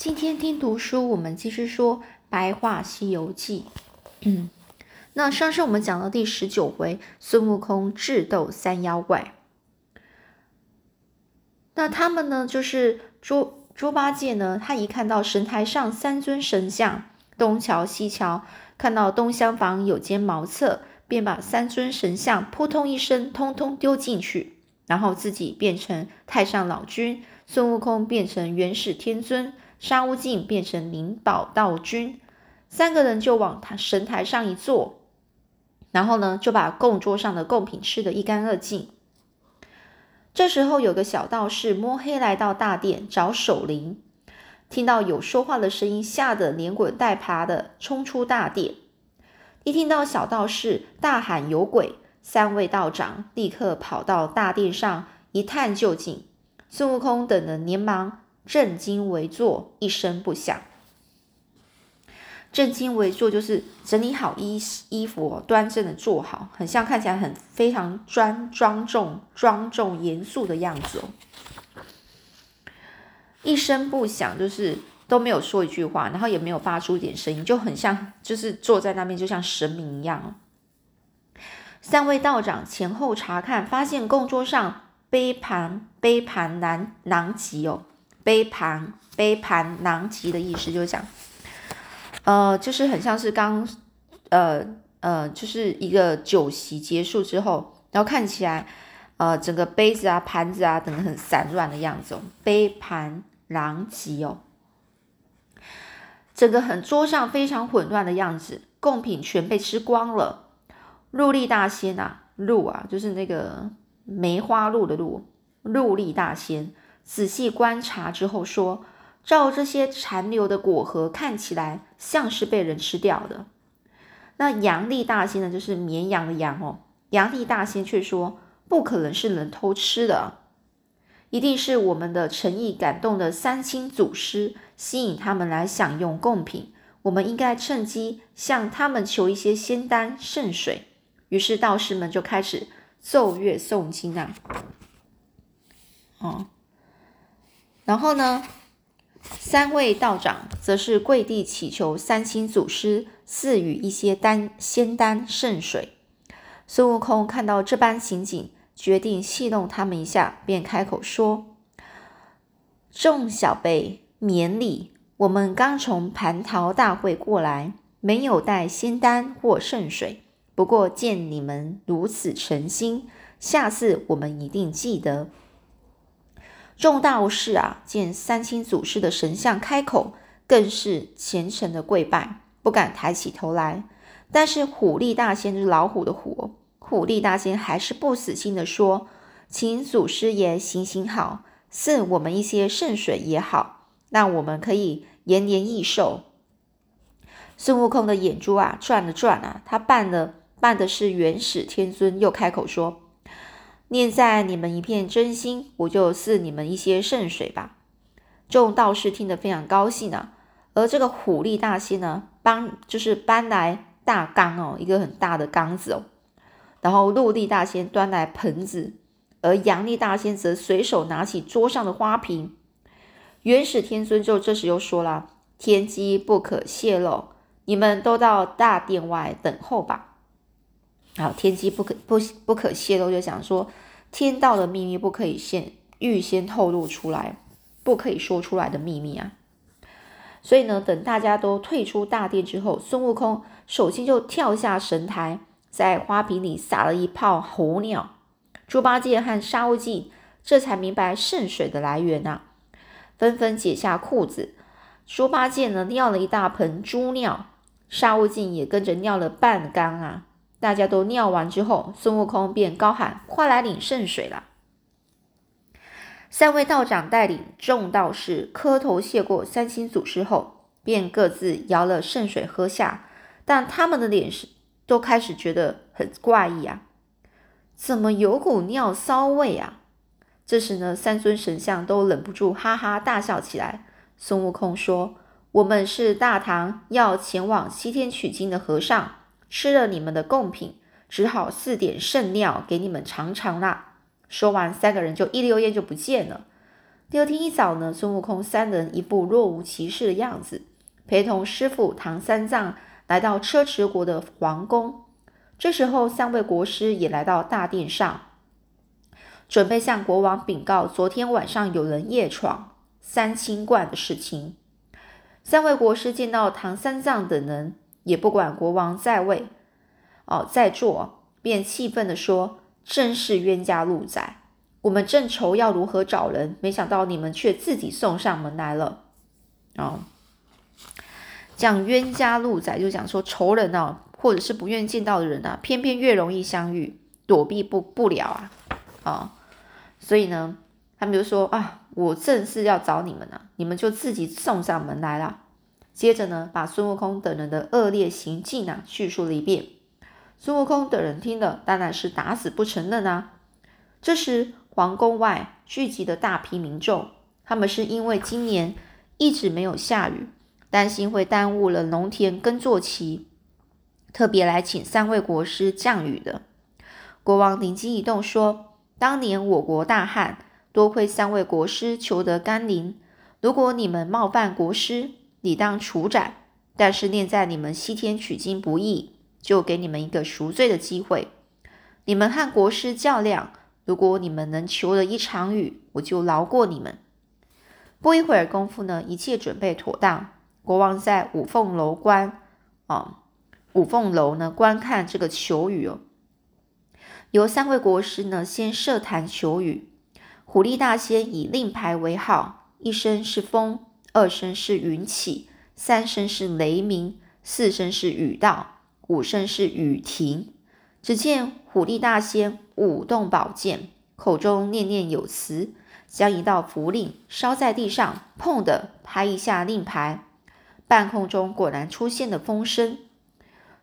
今天听读书，我们继续说《白话西游记》。嗯，那上次我们讲到第十九回，孙悟空智斗三妖怪。那他们呢，就是猪猪八戒呢，他一看到神台上三尊神像，东瞧西瞧，看到东厢房有间茅厕，便把三尊神像扑通一声，通通丢进去，然后自己变成太上老君，孙悟空变成元始天尊。沙悟净变成灵宝道君，三个人就往他神台上一坐，然后呢，就把供桌上的贡品吃得一干二净。这时候，有个小道士摸黑来到大殿找守灵，听到有说话的声音，吓得连滚带爬的冲出大殿。一听到小道士大喊有鬼，三位道长立刻跑到大殿上一探究竟。孙悟空等人连忙。正襟危坐，一声不响。正襟危坐就是整理好衣衣服，端正的坐好，很像看起来很非常庄庄重、庄重严肃的样子哦。一声不响，就是都没有说一句话，然后也没有发出一点声音，就很像就是坐在那边，就像神明一样。三位道长前后查看，发现供桌上杯盘杯盘囊囊集哦。杯盘杯盘囊集的意思就是讲，呃，就是很像是刚，呃呃，就是一个酒席结束之后，然后看起来，呃，整个杯子啊、盘子啊等很散乱的样子。杯盘狼藉哦，整个很桌上非常混乱的样子，贡品全被吃光了。陆力大仙啊，陆啊，就是那个梅花鹿的鹿，陆力大仙。仔细观察之后说：“照这些残留的果核看起来，像是被人吃掉的。”那杨力大仙呢？就是绵羊的羊哦。杨力大仙却说：“不可能是人偷吃的，一定是我们的诚意感动的三清祖师，吸引他们来享用贡品。我们应该趁机向他们求一些仙丹圣水。”于是道士们就开始奏乐诵经啊，哦。然后呢，三位道长则是跪地祈求三清祖师赐予一些丹仙丹圣水。孙悟空看到这般情景，决定戏弄他们一下，便开口说：“众小辈免礼，我们刚从蟠桃大会过来，没有带仙丹或圣水。不过见你们如此诚心，下次我们一定记得。”众道士啊，见三清祖师的神像开口，更是虔诚的跪拜，不敢抬起头来。但是虎力大仙是老虎的虎，虎力大仙还是不死心的说：“请祖师爷行行好，赐我们一些圣水也好，让我们可以延年益寿。”孙悟空的眼珠啊转了转啊，他扮的扮的是元始天尊，又开口说。念在你们一片真心，我就赐你们一些圣水吧。众道士听得非常高兴啊。而这个虎力大仙呢，搬就是搬来大缸哦，一个很大的缸子哦。然后陆地大仙端来盆子，而阳力大仙则随手拿起桌上的花瓶。元始天尊就这时又说了：“天机不可泄露，你们都到大殿外等候吧。”好，天机不可不不可泄露，就讲说天道的秘密不可以先预先透露出来，不可以说出来的秘密啊。所以呢，等大家都退出大殿之后，孙悟空首先就跳下神台，在花瓶里撒了一泡猴尿。猪八戒和沙悟净这才明白圣水的来源呐，纷纷解下裤子。猪八戒呢尿了一大盆猪尿，沙悟净也跟着尿了半缸啊。大家都尿完之后，孙悟空便高喊：“快来领圣水了！”三位道长带领众道士磕头谢过三清祖师后，便各自舀了圣水喝下。但他们的脸是都开始觉得很怪异啊，怎么有股尿骚味啊？这时呢，三尊神像都忍不住哈哈大笑起来。孙悟空说：“我们是大唐要前往西天取经的和尚。”吃了你们的贡品，只好赐点圣尿给你们尝尝啦。说完，三个人就一溜烟就不见了。第二天一早呢，孙悟空三人一副若无其事的样子，陪同师傅唐三藏来到车迟国的皇宫。这时候，三位国师也来到大殿上，准备向国王禀告昨天晚上有人夜闯三清观的事情。三位国师见到唐三藏等人，也不管国王在位，哦，在座，便气愤地说：“真是冤家路窄！我们正愁要如何找人，没想到你们却自己送上门来了。”哦，讲冤家路窄，就讲说仇人呢，或者是不愿见到的人啊，偏偏越容易相遇，躲避不不了啊，啊，所以呢。他们就说啊，我正是要找你们呢，你们就自己送上门来了。接着呢，把孙悟空等人的恶劣行径啊叙述了一遍。孙悟空等人听了，当然是打死不承认啊。这时，皇宫外聚集的大批民众，他们是因为今年一直没有下雨，担心会耽误了农田耕作期，特别来请三位国师降雨的。国王灵机一动，说：“当年我国大旱。”多亏三位国师求得甘霖，如果你们冒犯国师，理当处斩。但是念在你们西天取经不易，就给你们一个赎罪的机会。你们和国师较量，如果你们能求得一场雨，我就饶过你们。不一会儿功夫呢，一切准备妥当。国王在五凤楼观啊，五凤楼呢观看这个求雨哦。由三位国师呢先设坛求雨。虎力大仙以令牌为号，一声是风，二声是云起，三声是雷鸣，四声是雨到，五声是雨停。只见虎力大仙舞动宝剑，口中念念有词，将一道符令烧在地上，砰的拍一下令牌，半空中果然出现了风声。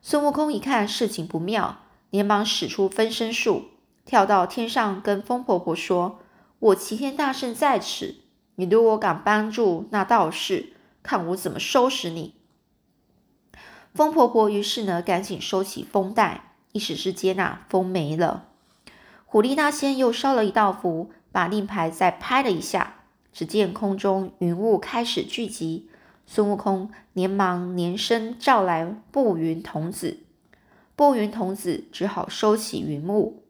孙悟空一看事情不妙，连忙使出分身术，跳到天上跟风婆婆说。我齐天大圣在此，你如果敢帮助那道士，看我怎么收拾你！风婆婆于是呢，赶紧收起风带，意思是接纳风没了。虎力大仙又烧了一道符，把令牌再拍了一下，只见空中云雾开始聚集。孙悟空连忙连声召来步云童子，步云童子只好收起云雾，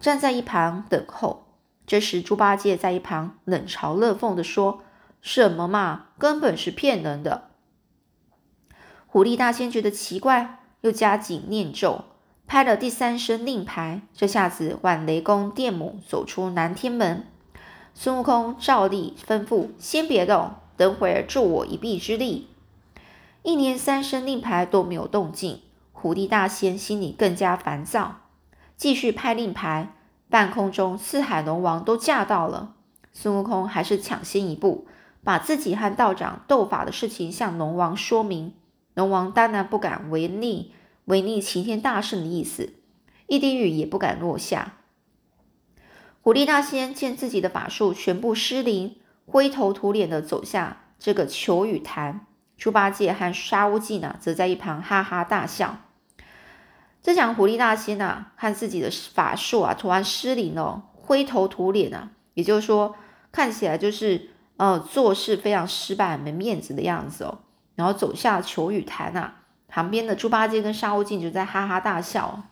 站在一旁等候。这时，猪八戒在一旁冷嘲热讽的说：“什么嘛，根本是骗人的。”狐狸大仙觉得奇怪，又加紧念咒，拍了第三声令牌。这下子，唤雷公电母走出南天门。孙悟空照例吩咐：“先别动，等会儿助我一臂之力。”一连三声令牌都没有动静，狐狸大仙心里更加烦躁，继续拍令牌。半空中，四海龙王都驾到了。孙悟空还是抢先一步，把自己和道长斗法的事情向龙王说明。龙王当然不敢违逆违逆齐天大圣的意思，一滴雨也不敢落下。狐狸大仙见自己的法术全部失灵，灰头土脸的走下这个求雨潭。猪八戒和沙悟净呢，则在一旁哈哈大笑。这讲狐狸大仙呐，看自己的法术啊，突然失灵了，灰头土脸啊，也就是说，看起来就是呃做事非常失败、没面子的样子哦。然后走下求雨潭啊，旁边的猪八戒跟沙悟净就在哈哈大笑。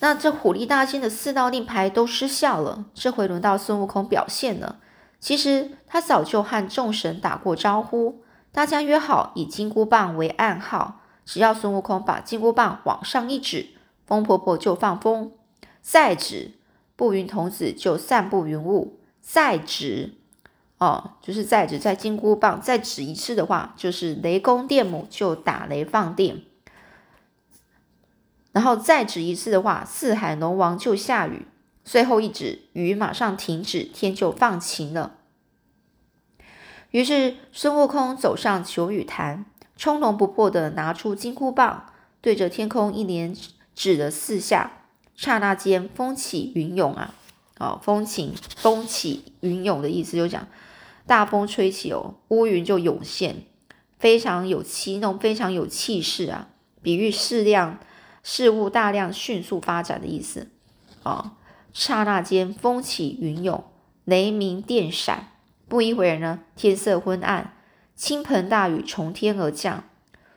那这狐狸大仙的四道令牌都失效了，这回轮到孙悟空表现了。其实他早就和众神打过招呼。大家约好以金箍棒为暗号，只要孙悟空把金箍棒往上一指，风婆婆就放风；再指，步云童子就散布云雾；再指，哦，就是再指，在金箍棒再指一次的话，就是雷公电母就打雷放电；然后再指一次的话，四海龙王就下雨；最后一指，雨马上停止，天就放晴了。于是孙悟空走上求雨坛，从容不迫地拿出金箍棒，对着天空一连指了四下。刹那间，风起云涌啊！哦，风起风起云涌的意思就讲大风吹起哦，乌云就涌现，非常有气那种，非常有气势啊！比喻事量事物大量迅速发展的意思啊！刹那间风起云涌，雷鸣电闪。不一会儿呢，天色昏暗，倾盆大雨从天而降，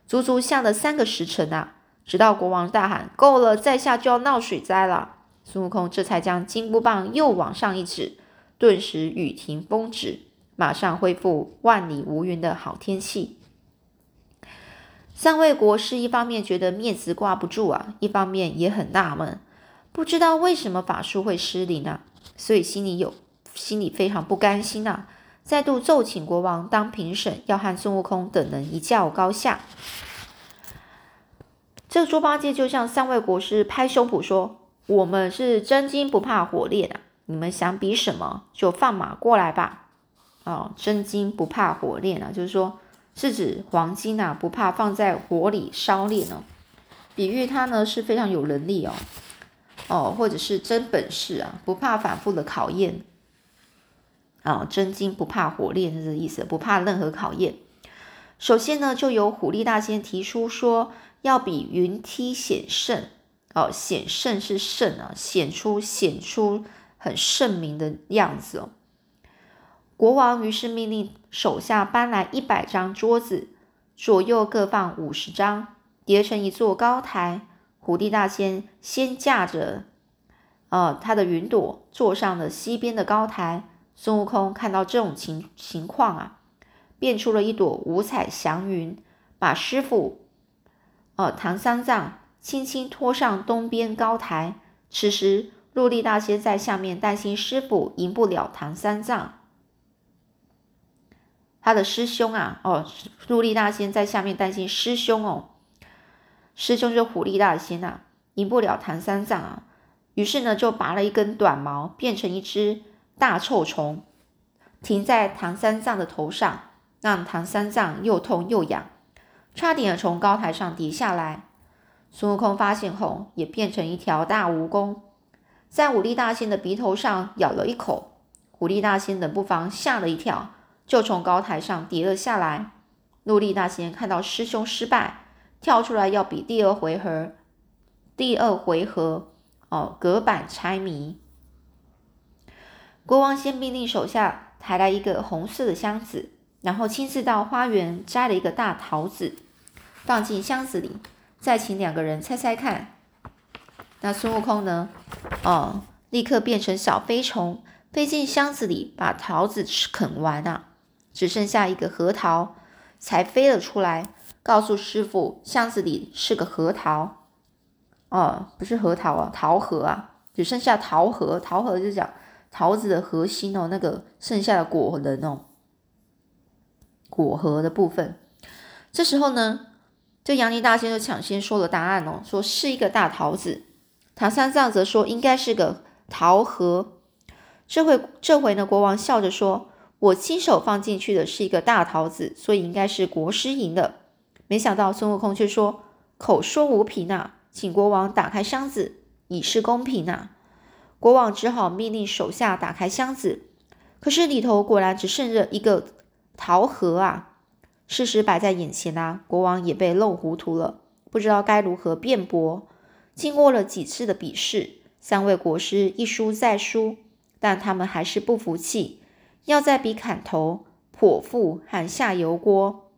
足足下了三个时辰啊！直到国王大喊：“够了，再下就要闹水灾了。”孙悟空这才将金箍棒又往上一指，顿时雨停风止，马上恢复万里无云的好天气。三位国师一方面觉得面子挂不住啊，一方面也很纳闷，不知道为什么法术会失灵呢？所以心里有心里非常不甘心呐。再度奏请国王当评审，要和孙悟空等人一较高下。这猪八戒就向三位国师拍胸脯说：“我们是真金不怕火炼啊！你们想比什么，就放马过来吧！”哦，真金不怕火炼啊，就是说是指黄金啊，不怕放在火里烧炼哦。比喻他呢是非常有能力哦，哦，或者是真本事啊，不怕反复的考验。啊，真金不怕火炼是这意思，不怕任何考验。首先呢，就由虎力大仙提出说，要比云梯显圣。哦，显圣是圣啊，显出显出很圣明的样子哦。国王于是命令手下搬来一百张桌子，左右各放五十张，叠成一座高台。虎力大仙先驾着，呃，他的云朵坐上了西边的高台。孙悟空看到这种情情况啊，变出了一朵五彩祥云，把师傅，呃，唐三藏轻轻拖上东边高台。此时，陆地大仙在下面担心师傅赢不了唐三藏，他的师兄啊，哦，陆地大仙在下面担心师兄哦，师兄就虎力大仙呐，赢不了唐三藏啊，于是呢，就拔了一根短毛，变成一只。大臭虫停在唐三藏的头上，让唐三藏又痛又痒，差点从高台上跌下来。孙悟空发现后，也变成一条大蜈蚣，在武力大仙的鼻头上咬了一口。武力大仙冷不防吓了一跳，就从高台上跌了下来。陆力大仙看到师兄失败，跳出来要比第二回合。第二回合哦，隔板猜谜。国王先命令手下抬来一个红色的箱子，然后亲自到花园摘了一个大桃子，放进箱子里，再请两个人猜猜看。那孙悟空呢？哦，立刻变成小飞虫，飞进箱子里，把桃子吃啃完啊，只剩下一个核桃，才飞了出来，告诉师傅箱子里是个核桃。哦，不是核桃啊，桃核啊，只剩下桃核，桃核就讲。桃子的核心哦，那个剩下的果仁哦，果核的部分。这时候呢，这杨林大仙就抢先说了答案哦，说是一个大桃子。唐三藏则说应该是个桃核。这回这回呢，国王笑着说：“我亲手放进去的是一个大桃子，所以应该是国师赢的。”没想到孙悟空却说：“口说无凭啊，请国王打开箱子，以示公平啊。”国王只好命令手下打开箱子，可是里头果然只剩着一个桃核啊！事实摆在眼前啊，国王也被弄糊涂了，不知道该如何辩驳。经过了几次的比试，三位国师一输再输，但他们还是不服气，要再比砍头、剖腹和下油锅。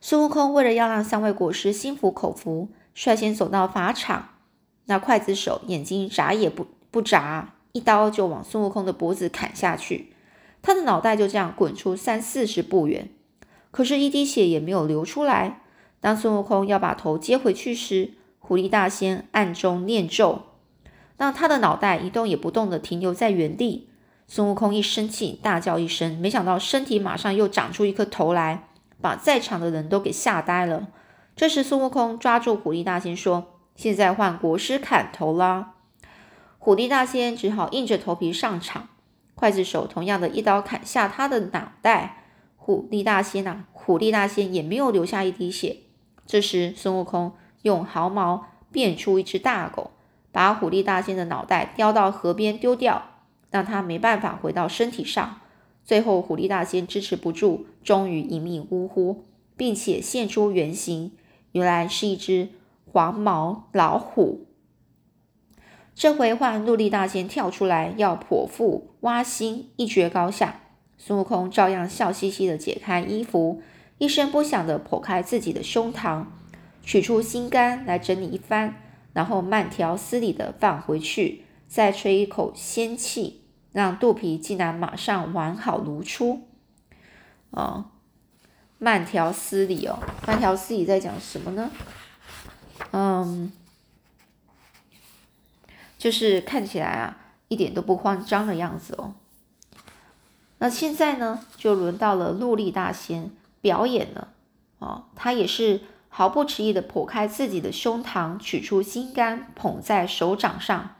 孙悟空为了要让三位国师心服口服，率先走到法场。那刽子手眼睛眨也不不眨，一刀就往孙悟空的脖子砍下去，他的脑袋就这样滚出三四十步远，可是，一滴血也没有流出来。当孙悟空要把头接回去时，狐狸大仙暗中念咒，让他的脑袋一动也不动的停留在原地。孙悟空一生气，大叫一声，没想到身体马上又长出一颗头来，把在场的人都给吓呆了。这时，孙悟空抓住狐狸大仙说。现在换国师砍头啦！虎力大仙只好硬着头皮上场。刽子手同样的一刀砍下他的脑袋。虎力大仙呐，虎力大仙也没有留下一滴血。这时，孙悟空用毫毛变出一只大狗，把虎力大仙的脑袋叼到河边丢掉，让他没办法回到身体上。最后，虎力大仙支持不住，终于一命呜呼，并且现出原形，原来是一只。黄毛老虎，这回换陆地大仙跳出来要剖腹挖心，一决高下。孙悟空照样笑嘻嘻的解开衣服，一声不响的剖开自己的胸膛，取出心肝来整理一番，然后慢条斯理的放回去，再吹一口仙气，让肚皮竟然马上完好如初。哦，慢条斯理哦，慢条斯理在讲什么呢？嗯。就是看起来啊，一点都不慌张的样子哦。那现在呢，就轮到了陆力大仙表演了哦。他也是毫不迟疑的剖开自己的胸膛，取出心肝，捧在手掌上。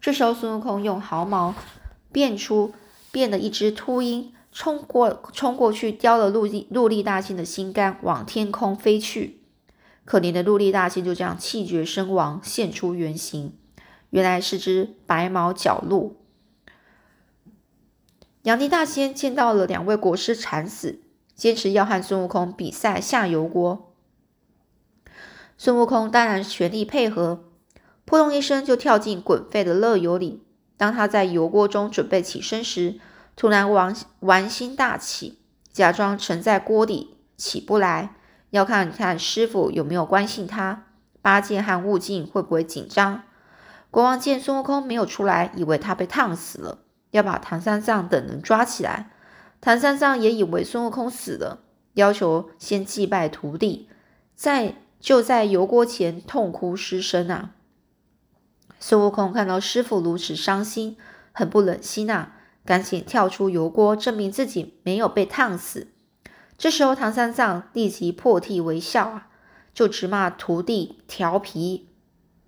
这时候，孙悟空用毫毛变出变了一只秃鹰，冲过冲过去，叼了陆力陆力大仙的心肝，往天空飞去。可怜的陆力大仙就这样气绝身亡，现出原形。原来是只白毛角鹿。杨帝大仙见到了两位国师惨死，坚持要和孙悟空比赛下油锅。孙悟空当然全力配合，扑通一声就跳进滚沸的热油里。当他在油锅中准备起身时，突然玩玩心大起，假装沉在锅底起不来，要看看师傅有没有关心他，八戒和悟净会不会紧张。国王见孙悟空没有出来，以为他被烫死了，要把唐三藏等人抓起来。唐三藏也以为孙悟空死了，要求先祭拜徒弟，在就在油锅前痛哭失声啊！孙悟空看到师傅如此伤心，很不忍心啊，赶紧跳出油锅，证明自己没有被烫死。这时候唐三藏立即破涕为笑啊，就直骂徒弟调皮。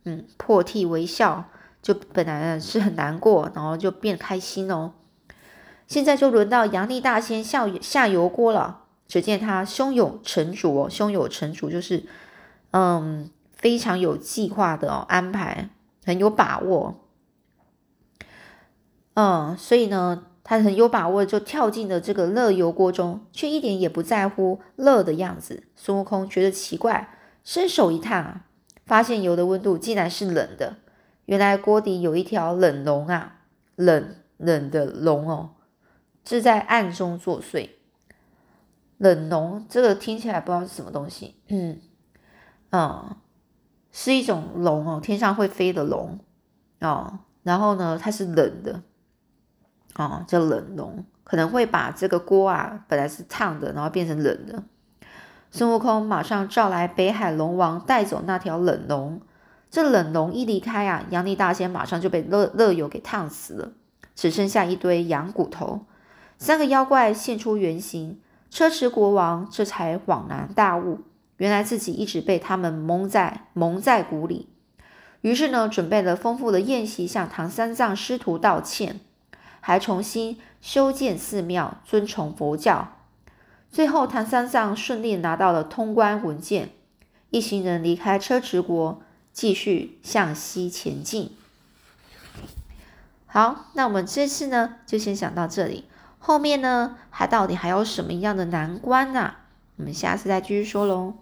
嗯，破涕为笑，就本来是很难过，然后就变开心哦。现在就轮到杨力大仙下下油锅了。只见他胸有成竹哦，胸有成竹就是嗯非常有计划的哦，安排很有把握。嗯，所以呢，他很有把握，就跳进了这个热油锅中，却一点也不在乎热的样子。孙悟空觉得奇怪，伸手一探啊。发现油的温度竟然是冷的，原来锅底有一条冷龙啊，冷冷的龙哦，是在暗中作祟。冷龙这个听起来不知道是什么东西，嗯，啊，是一种龙哦，天上会飞的龙哦。然后呢，它是冷的，哦，叫冷龙，可能会把这个锅啊，本来是烫的，然后变成冷的。孙悟空马上召来北海龙王，带走那条冷龙。这冷龙一离开啊，杨力大仙马上就被热热油给烫死了，只剩下一堆羊骨头。三个妖怪现出原形，车迟国王这才恍然大悟，原来自己一直被他们蒙在蒙在鼓里。于是呢，准备了丰富的宴席，向唐三藏师徒道歉，还重新修建寺庙，尊崇佛教。最后，唐三藏顺利拿到了通关文件，一行人离开车迟国，继续向西前进。好，那我们这次呢，就先讲到这里。后面呢，还到底还有什么样的难关呢？我们下次再继续说喽。